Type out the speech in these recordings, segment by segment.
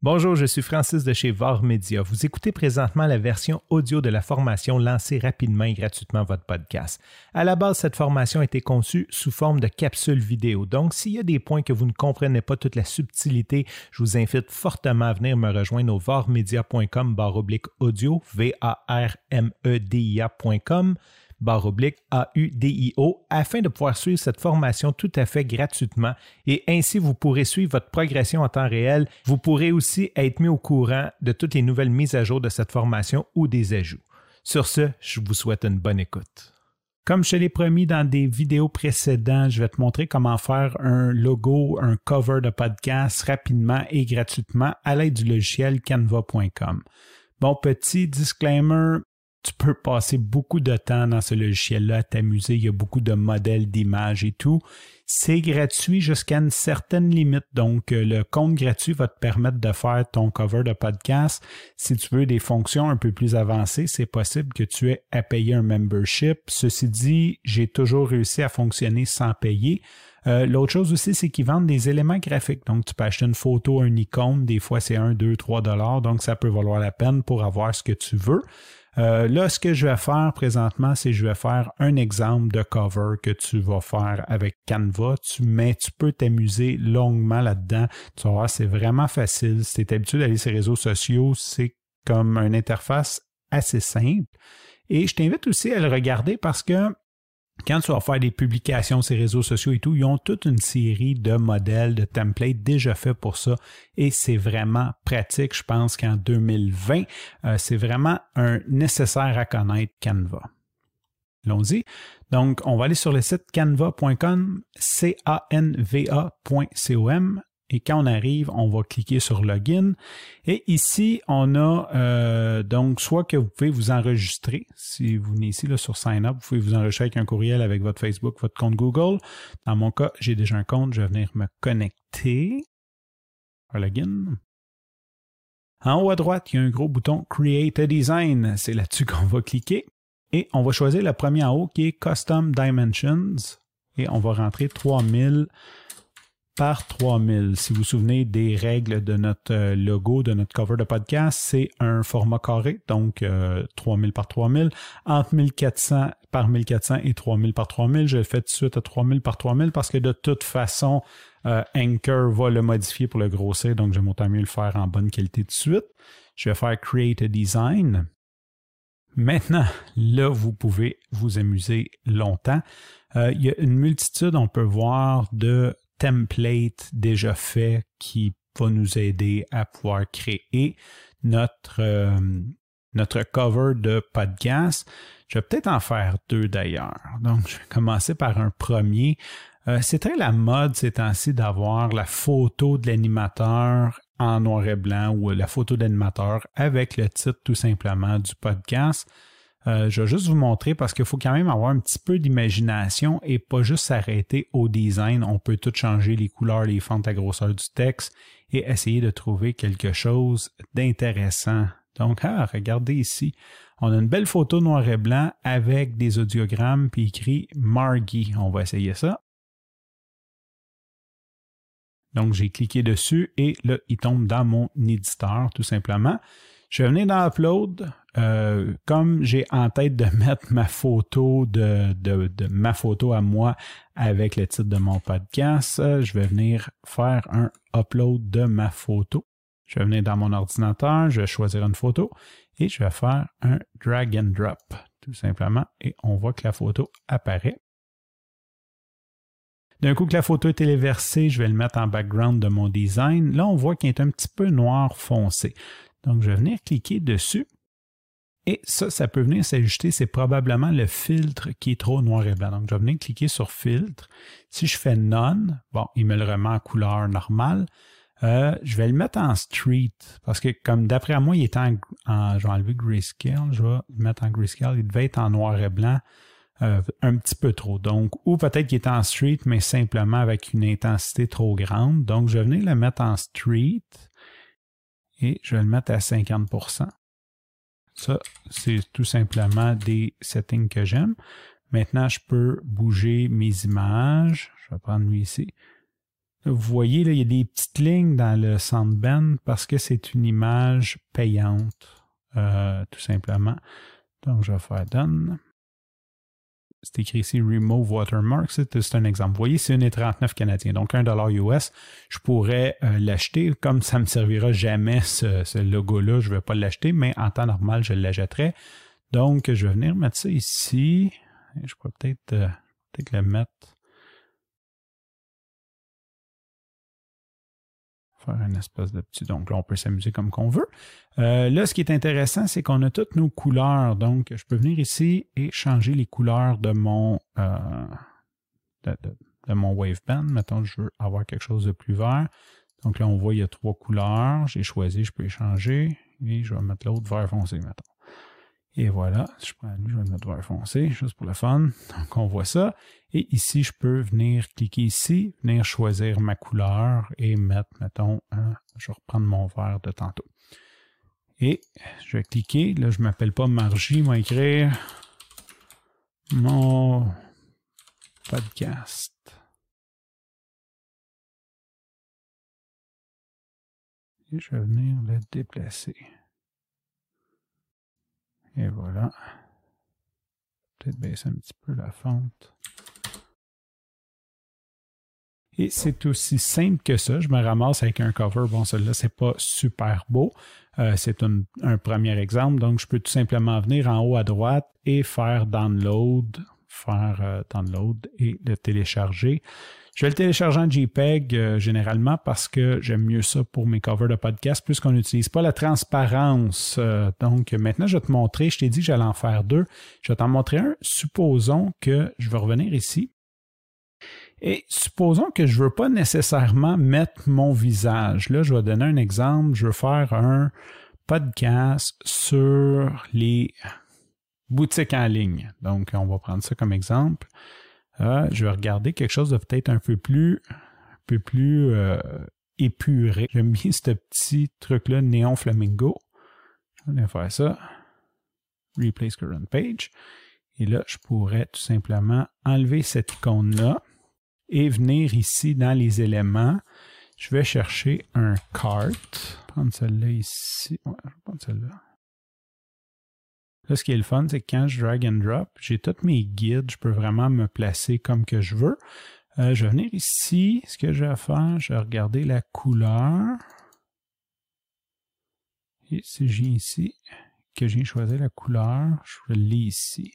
Bonjour, je suis Francis de chez VAR Media. Vous écoutez présentement la version audio de la formation Lancez rapidement et gratuitement votre podcast. À la base, cette formation a été conçue sous forme de capsule vidéo. Donc, s'il y a des points que vous ne comprenez pas toute la subtilité, je vous invite fortement à venir me rejoindre au varmedia.com audio, V-A-R-M-E-D-I-A.com barre oblique AUDIO afin de pouvoir suivre cette formation tout à fait gratuitement et ainsi vous pourrez suivre votre progression en temps réel. Vous pourrez aussi être mis au courant de toutes les nouvelles mises à jour de cette formation ou des ajouts. Sur ce, je vous souhaite une bonne écoute. Comme je l'ai promis dans des vidéos précédentes, je vais te montrer comment faire un logo, un cover de podcast rapidement et gratuitement à l'aide du logiciel canva.com. Bon, petit disclaimer, tu peux passer beaucoup de temps dans ce logiciel-là à t'amuser. Il y a beaucoup de modèles d'images et tout. C'est gratuit jusqu'à une certaine limite. Donc, euh, le compte gratuit va te permettre de faire ton cover de podcast. Si tu veux des fonctions un peu plus avancées, c'est possible que tu aies à payer un membership. Ceci dit, j'ai toujours réussi à fonctionner sans payer. Euh, l'autre chose aussi, c'est qu'ils vendent des éléments graphiques. Donc, tu peux acheter une photo, un icône. Des fois, c'est 1, 2, 3 dollars. Donc, ça peut valoir la peine pour avoir ce que tu veux. Euh, là, ce que je vais faire présentement, c'est je vais faire un exemple de cover que tu vas faire avec Canva. Tu, mais tu peux t'amuser longuement là-dedans. Tu vas voir, c'est vraiment facile. Si tu es habitué d'aller sur les réseaux sociaux, c'est comme une interface assez simple. Et je t'invite aussi à le regarder parce que quand tu vas faire des publications sur les réseaux sociaux et tout, ils ont toute une série de modèles, de templates déjà faits pour ça et c'est vraiment pratique. Je pense qu'en 2020, euh, c'est vraiment un nécessaire à connaître Canva. Allons-y. Donc, on va aller sur le site canva.com, C-A-N-V-A.com. Et quand on arrive, on va cliquer sur Login. Et ici, on a euh, donc soit que vous pouvez vous enregistrer. Si vous venez ici là, sur Sign Up, vous pouvez vous enregistrer avec un courriel avec votre Facebook, votre compte Google. Dans mon cas, j'ai déjà un compte. Je vais venir me connecter. Login. En haut à droite, il y a un gros bouton Create a Design. C'est là-dessus qu'on va cliquer. Et on va choisir le premier en haut qui est Custom Dimensions. Et on va rentrer 3000 par 3000. Si vous vous souvenez des règles de notre euh, logo, de notre cover de podcast, c'est un format carré, donc 3000 euh, par 3000, entre 1400 par 1400 et 3000 par 3000. Je le fais tout de suite à 3000 par 3000 parce que de toute façon, euh, Anchor va le modifier pour le grossir, donc j'aime autant mieux le faire en bonne qualité de suite. Je vais faire Create a Design. Maintenant, là, vous pouvez vous amuser longtemps. il y a une multitude, on peut voir, de template déjà fait qui va nous aider à pouvoir créer notre, euh, notre cover de podcast. Je vais peut-être en faire deux d'ailleurs. Donc, je vais commencer par un premier. Euh, c'est très la mode ces temps-ci d'avoir la photo de l'animateur en noir et blanc ou la photo d'animateur avec le titre tout simplement du podcast. Euh, je vais juste vous montrer parce qu'il faut quand même avoir un petit peu d'imagination et pas juste s'arrêter au design. On peut tout changer, les couleurs, les fontes, la grosseur du texte et essayer de trouver quelque chose d'intéressant. Donc, ah, regardez ici. On a une belle photo noir et blanc avec des audiogrammes puis écrit Margie. On va essayer ça. Donc, j'ai cliqué dessus et là, il tombe dans mon éditeur, tout simplement. Je vais venir dans Upload. Euh, comme j'ai en tête de mettre ma photo de, de, ma photo à moi avec le titre de mon podcast, je vais venir faire un upload de ma photo. Je vais venir dans mon ordinateur, je vais choisir une photo et je vais faire un drag and drop, tout simplement, et on voit que la photo apparaît. D'un coup que la photo est téléversée, je vais le mettre en background de mon design. Là, on voit qu'il est un petit peu noir foncé. Donc, je vais venir cliquer dessus. Et ça, ça peut venir s'ajuster. C'est probablement le filtre qui est trop noir et blanc. Donc, je vais venir cliquer sur filtre. Si je fais none, bon, il me le remet en couleur normale. Euh, je vais le mettre en street parce que comme d'après moi, il est en, en je vais enlever grayscale, je vais le mettre en grayscale, il devait être en noir et blanc euh, un petit peu trop. Donc, ou peut-être qu'il est en street, mais simplement avec une intensité trop grande. Donc, je vais venir le mettre en street et je vais le mettre à 50%. Ça, c'est tout simplement des settings que j'aime. Maintenant, je peux bouger mes images. Je vais prendre lui ici. Vous voyez, là, il y a des petites lignes dans le Soundband parce que c'est une image payante, euh, tout simplement. Donc, je vais faire Done. C'est écrit ici Remove Watermark. C'est un exemple. Vous voyez, c'est 1,39 canadien, donc 1 US. Je pourrais euh, l'acheter. Comme ça ne me servira jamais ce, logo-là, je ne vais pas l'acheter, mais en temps normal, je l'achèterai. Donc, je vais venir mettre ça ici. Je pourrais peut-être euh, peut le mettre un espèce de petit. Donc là, on peut s'amuser comme qu'on veut. Euh, là, ce qui est intéressant, c'est qu'on a toutes nos couleurs. Donc, je peux venir ici et changer les couleurs de mon, euh, de, mon waveband. Mettons, je veux avoir quelque chose de plus vert. Donc là, on voit, il y a trois couleurs. J'ai choisi, je peux les changer. Et je vais mettre l'autre vert foncé, mettons. Et voilà, je prends lui, je vais le mettre vert foncé, juste pour le fun. Donc, on voit ça. Et ici, je peux venir cliquer ici, venir choisir ma couleur et mettre, mettons, je vais reprendre mon vert de tantôt. Et je vais cliquer. Là, je ne m'appelle pas Margie, vais écrire mon podcast. Et je vais venir le déplacer. Et voilà. Peut-être baisser un petit peu la fente. Et c'est aussi simple que ça. Je me ramasse avec un cover. Bon, celui-là, c'est pas super beau. Euh, c'est un, premier exemple. Donc, je peux tout simplement venir en haut à droite et faire download, faire euh, download et le télécharger. Je vais le télécharger en JPEG euh, généralement parce que j'aime mieux ça pour mes covers de podcast puisqu'on n'utilise pas la transparence. Euh, donc maintenant, je vais te montrer, je t'ai dit que j'allais en faire deux. Je vais t'en montrer un. Supposons que je vais revenir ici. Et supposons que je ne veux pas nécessairement mettre mon visage. Là, je vais donner un exemple. Je veux faire un podcast sur les boutiques en ligne. Donc, on va prendre ça comme exemple. Ah, je vais regarder quelque chose de peut-être un peu plus, un peu plus euh, épuré. J'aime bien ce petit truc-là, Néon Flamingo. Je vais faire ça. Replace current page. Et là, je pourrais tout simplement enlever cette icône-là et venir ici dans les éléments. Je vais chercher un cart. Prendre celle-là ici. Ouais, je vais prendre celle-là. Là, ce qui est le fun, c'est que quand je drag and drop, j'ai tous mes guides, je peux vraiment me placer comme que je veux. Euh, je vais venir ici. Ce que je vais faire, je vais regarder la couleur. Et si j'ai ici, que j'ai choisi la couleur, je lis ici.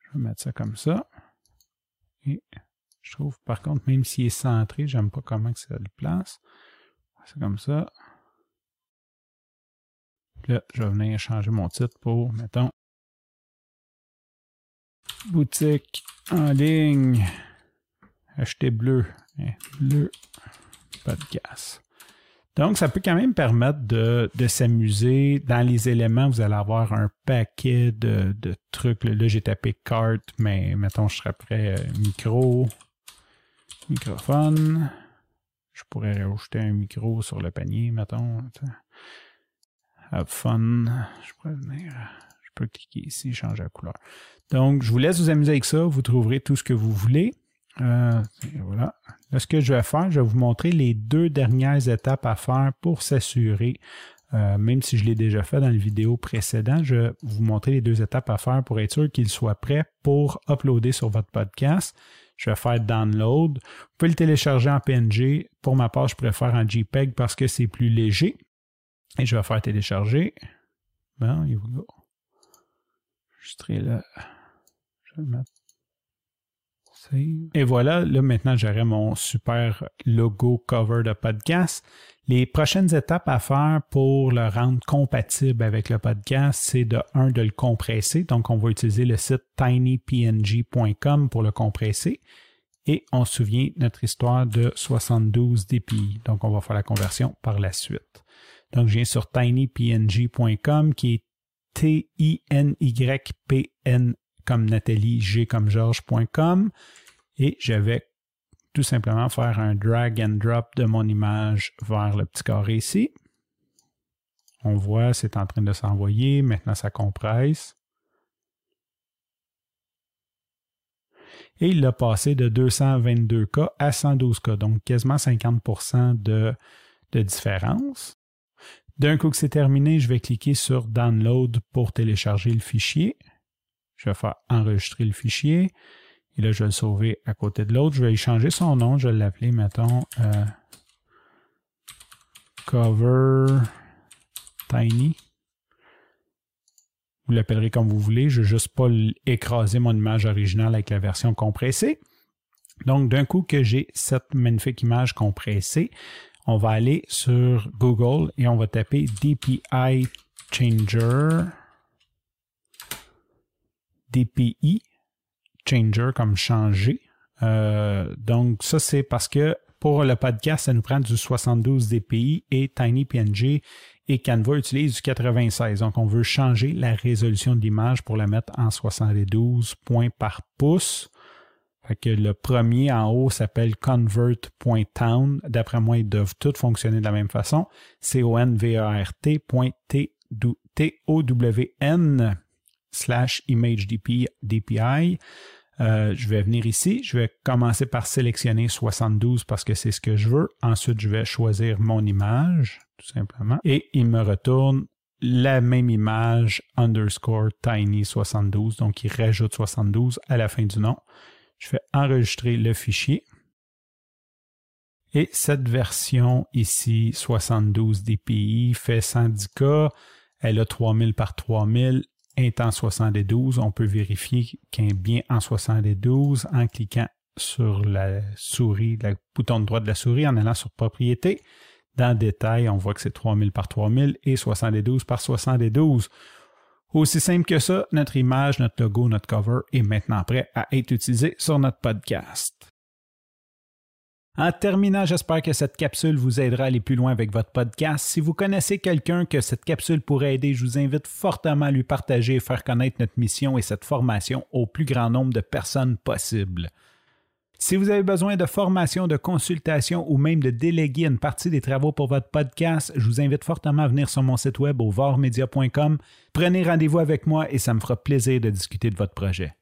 Je vais mettre ça comme ça. Et je trouve, par contre, même s'il est centré, j'aime pas comment que ça le place. C'est comme ça. Là, je vais venir changer mon titre pour, mettons, boutique en ligne, acheter bleu, hein, bleu podcast. Donc, ça peut quand même permettre de, s'amuser. Dans les éléments, vous allez avoir un paquet de, trucs. Là, j'ai tapé carte, mais mettons, je serais prêt euh, micro, microphone. Je pourrais rajouter un micro sur le panier, mettons have fun. Je peux venir, je peux cliquer ici, changer la couleur. Donc, je vous laisse vous amuser avec ça. Vous trouverez tout ce que vous voulez. Euh, voilà. Là, ce que je vais faire, je vais vous montrer les deux dernières étapes à faire pour s'assurer, euh, même si je l'ai déjà fait dans la vidéo précédente, je vais vous montrer les deux étapes à faire pour être sûr qu'il soit prêt pour uploader sur votre podcast. Je vais faire download. Vous pouvez le télécharger en PNG. Pour ma part, je préfère en JPEG parce que c'est plus léger. Et je vais faire télécharger. Bon, il go. là. Je vais mettre Et voilà, là maintenant j'aurai mon super logo cover de podcast. Les prochaines étapes à faire pour le rendre compatible avec le podcast, c'est de un de le compresser. Donc on va utiliser le site tinypng.com pour le compresser. Et on se souvient notre histoire de 72 dpi. Donc on va faire la conversion par la suite. Donc, je viens sur tinypng.com qui est T-I-N-Y-P-N comme Nathalie, G comme Georges.com et je vais tout simplement faire un drag and drop de mon image vers le petit carré ici. On voit, c'est en train de s'envoyer. Maintenant, ça compresse. et il l'a passé de 222K à 112K, donc quasiment 50 de, de différence. D'un coup que c'est terminé, je vais cliquer sur Download pour télécharger le fichier. Je vais faire enregistrer le fichier. Et là, je vais le sauver à côté de l'autre. Je vais y changer son nom. Je vais l'appeler, mettons, euh, Cover Tiny. Vous l'appellerez comme vous voulez. Je ne vais juste pas écraser mon image originale avec la version compressée. Donc, d'un coup que j'ai cette magnifique image compressée, on va aller sur Google et on va taper DPI Changer. DPI Changer comme changer. Euh, donc, ça, c'est parce que pour le podcast, ça nous prend du 72 dpi et TinyPNG et Canva utilise du 96. Donc, on veut changer la résolution de l'image pour la mettre en 72 points par pouce. Que le premier en haut s'appelle convert.town. D'après moi, ils doivent tous fonctionner de la même façon. C-O-N-V-A-R-T.T-O-W-N slash image DPI. Euh, je vais venir ici, je vais commencer par sélectionner 72 parce que c'est ce que je veux. Ensuite, je vais choisir mon image, tout simplement. Et il me retourne la même image underscore tiny 72. Donc, il rajoute 72 à la fin du nom. Je vais enregistrer le fichier. Et cette version ici, 72 dpi, fait 110K. Elle a 3000 par 3000 est en 72. On peut vérifier est bien en 72 en cliquant sur la souris, le bouton de droite de la souris, en allant sur Propriété. Dans Détail, on voit que c'est 3000 par 3000 et 72 par 72. Aussi simple que ça, notre image, notre logo, notre cover est maintenant prêt à être utilisé sur notre podcast. En terminant, j'espère que cette capsule vous aidera à aller plus loin avec votre podcast. Si vous connaissez quelqu'un que cette capsule pourrait aider, je vous invite fortement à lui partager et faire connaître notre mission et cette formation au plus grand nombre de personnes possible. Si vous avez besoin de formation, de consultation ou même de déléguer une partie des travaux pour votre podcast, je vous invite fortement à venir sur mon site web au vormedia.com. Prenez rendez-vous avec moi et ça me fera plaisir de discuter de votre projet.